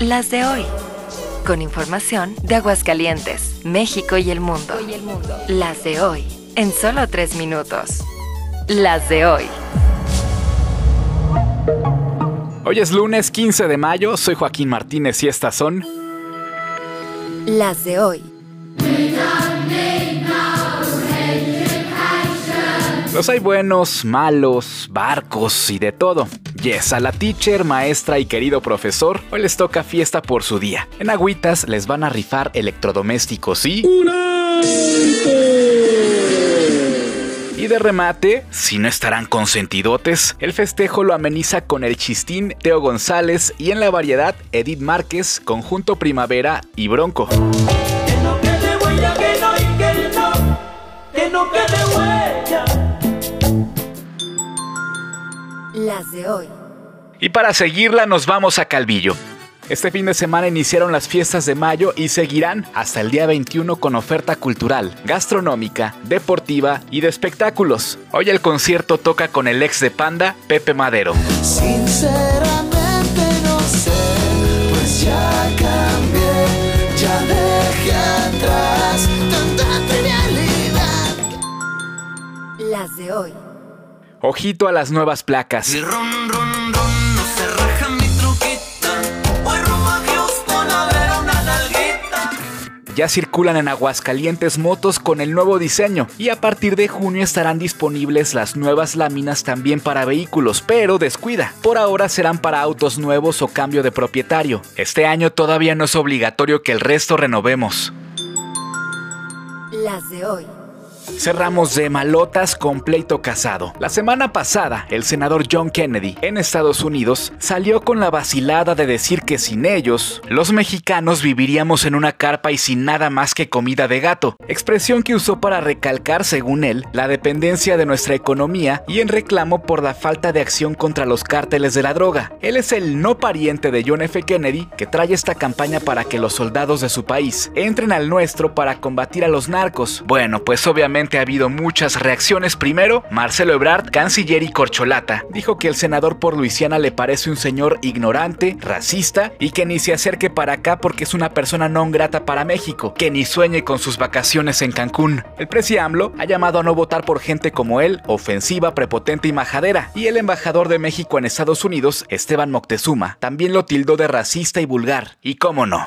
Las de hoy. Con información de Aguascalientes, México y el mundo. Las de hoy. En solo tres minutos. Las de hoy. Hoy es lunes 15 de mayo, soy Joaquín Martínez y estas son... Las de hoy. Los hay buenos, malos, barcos y de todo. Yes, a la teacher, maestra y querido profesor, hoy les toca fiesta por su día. En Agüitas les van a rifar electrodomésticos y... Y de remate, si no estarán consentidotes, el festejo lo ameniza con el chistín Teo González y en la variedad Edith Márquez, Conjunto Primavera y Bronco. Las de hoy. Y para seguirla nos vamos a Calvillo. Este fin de semana iniciaron las fiestas de mayo y seguirán hasta el día 21 con oferta cultural, gastronómica, deportiva y de espectáculos. Hoy el concierto toca con el ex de Panda, Pepe Madero. Sinceramente no sé, pues ya cambié, ya dejé atrás tanta trivialidad. Las de hoy. Ojito a las nuevas placas. Y ron, ron, Ya circulan en Aguascalientes motos con el nuevo diseño y a partir de junio estarán disponibles las nuevas láminas también para vehículos, pero descuida, por ahora serán para autos nuevos o cambio de propietario. Este año todavía no es obligatorio que el resto renovemos. Las de hoy. Cerramos de malotas con pleito casado. La semana pasada, el senador John Kennedy en Estados Unidos salió con la vacilada de decir que sin ellos, los mexicanos viviríamos en una carpa y sin nada más que comida de gato, expresión que usó para recalcar, según él, la dependencia de nuestra economía y en reclamo por la falta de acción contra los cárteles de la droga. Él es el no pariente de John F. Kennedy que trae esta campaña para que los soldados de su país entren al nuestro para combatir a los narcos. Bueno, pues obviamente ha habido muchas reacciones. Primero, Marcelo Ebrard, canciller y corcholata, dijo que el senador por Luisiana le parece un señor ignorante, racista y que ni se acerque para acá porque es una persona no grata para México, que ni sueñe con sus vacaciones en Cancún. El presi AMLO ha llamado a no votar por gente como él, ofensiva, prepotente y majadera, y el embajador de México en Estados Unidos, Esteban Moctezuma, también lo tildó de racista y vulgar. Y cómo no.